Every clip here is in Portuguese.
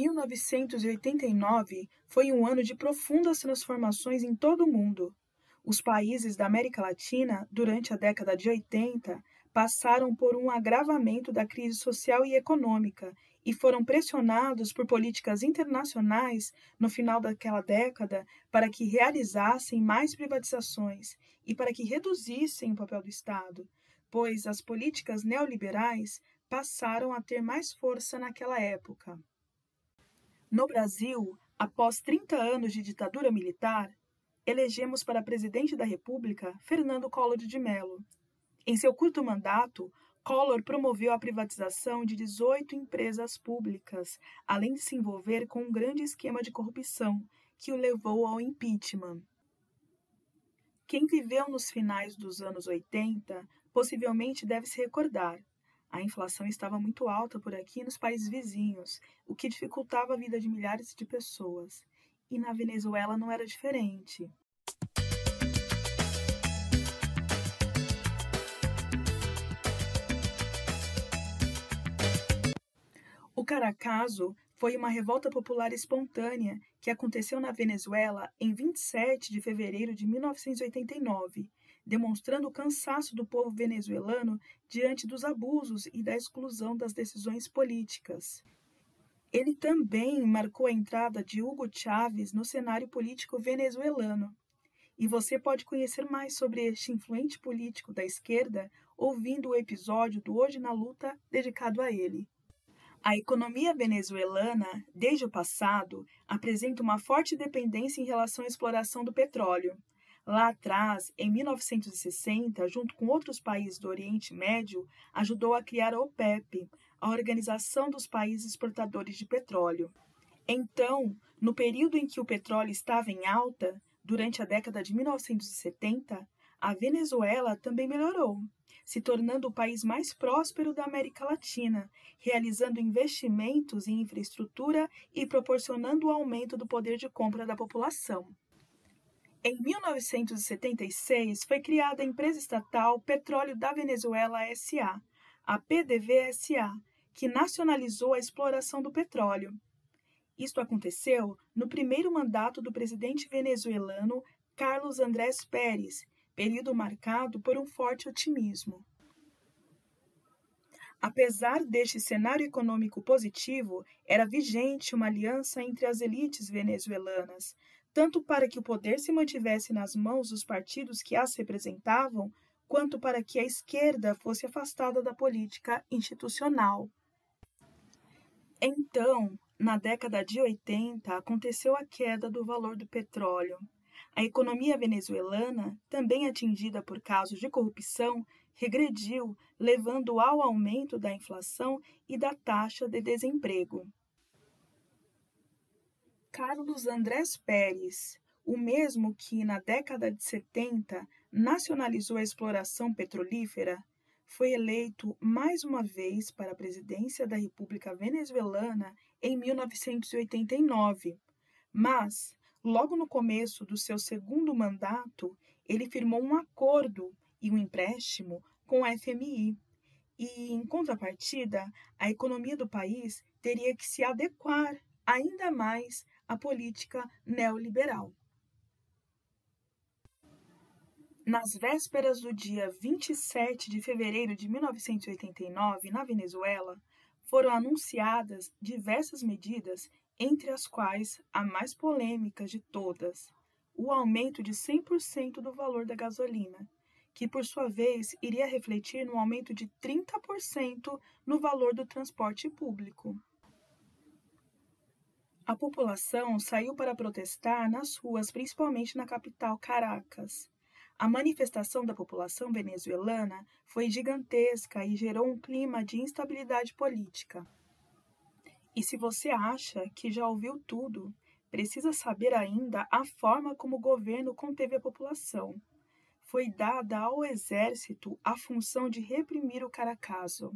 1989 foi um ano de profundas transformações em todo o mundo. Os países da América Latina, durante a década de 80, passaram por um agravamento da crise social e econômica e foram pressionados por políticas internacionais no final daquela década para que realizassem mais privatizações e para que reduzissem o papel do Estado, pois as políticas neoliberais passaram a ter mais força naquela época. No Brasil, após 30 anos de ditadura militar, elegemos para presidente da República Fernando Collor de Mello. Em seu curto mandato, Collor promoveu a privatização de 18 empresas públicas, além de se envolver com um grande esquema de corrupção que o levou ao impeachment. Quem viveu nos finais dos anos 80 possivelmente deve se recordar. A inflação estava muito alta por aqui nos países vizinhos, o que dificultava a vida de milhares de pessoas. E na Venezuela não era diferente. O Caracaso foi uma revolta popular espontânea que aconteceu na Venezuela em 27 de fevereiro de 1989, demonstrando o cansaço do povo venezuelano diante dos abusos e da exclusão das decisões políticas. Ele também marcou a entrada de Hugo Chávez no cenário político venezuelano. E você pode conhecer mais sobre este influente político da esquerda ouvindo o episódio do Hoje na Luta dedicado a ele. A economia venezuelana, desde o passado, apresenta uma forte dependência em relação à exploração do petróleo. Lá atrás, em 1960, junto com outros países do Oriente Médio, ajudou a criar a OPEP, a Organização dos Países Exportadores de Petróleo. Então, no período em que o petróleo estava em alta, durante a década de 1970, a Venezuela também melhorou, se tornando o país mais próspero da América Latina, realizando investimentos em infraestrutura e proporcionando o aumento do poder de compra da população. Em 1976, foi criada a empresa estatal Petróleo da Venezuela SA, a PDVSA, que nacionalizou a exploração do petróleo. Isto aconteceu no primeiro mandato do presidente venezuelano Carlos Andrés Pérez, período marcado por um forte otimismo. Apesar deste cenário econômico positivo, era vigente uma aliança entre as elites venezuelanas, tanto para que o poder se mantivesse nas mãos dos partidos que as representavam, quanto para que a esquerda fosse afastada da política institucional. Então, na década de 80, aconteceu a queda do valor do petróleo. A economia venezuelana, também atingida por casos de corrupção, regrediu, levando ao aumento da inflação e da taxa de desemprego. Carlos Andrés Pérez, o mesmo que, na década de 70, nacionalizou a exploração petrolífera, foi eleito mais uma vez para a presidência da República Venezuelana em 1989. Mas, logo no começo do seu segundo mandato, ele firmou um acordo e um empréstimo com a FMI. E, em contrapartida, a economia do país teria que se adequar ainda mais a política neoliberal. Nas vésperas do dia 27 de fevereiro de 1989, na Venezuela, foram anunciadas diversas medidas, entre as quais a mais polêmica de todas, o aumento de 100% do valor da gasolina, que por sua vez iria refletir no aumento de 30% no valor do transporte público. A população saiu para protestar nas ruas, principalmente na capital, Caracas. A manifestação da população venezuelana foi gigantesca e gerou um clima de instabilidade política. E se você acha que já ouviu tudo, precisa saber ainda a forma como o governo conteve a população. Foi dada ao exército a função de reprimir o Caracaso.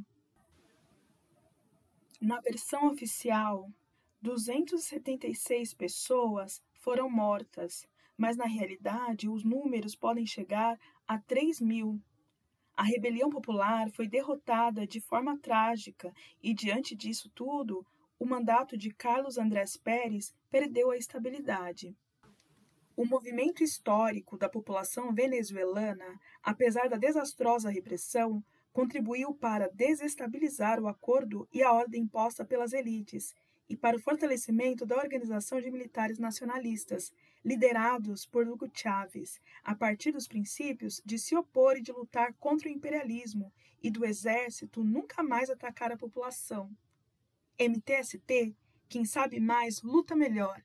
Na versão oficial, 276 pessoas foram mortas, mas na realidade os números podem chegar a 3 mil. A rebelião popular foi derrotada de forma trágica e, diante disso tudo, o mandato de Carlos Andrés Pérez perdeu a estabilidade. O movimento histórico da população venezuelana, apesar da desastrosa repressão, contribuiu para desestabilizar o acordo e a ordem imposta pelas elites e para o fortalecimento da organização de militares nacionalistas, liderados por Hugo Chávez, a partir dos princípios de se opor e de lutar contra o imperialismo e do exército nunca mais atacar a população. MTST, quem sabe mais, luta melhor.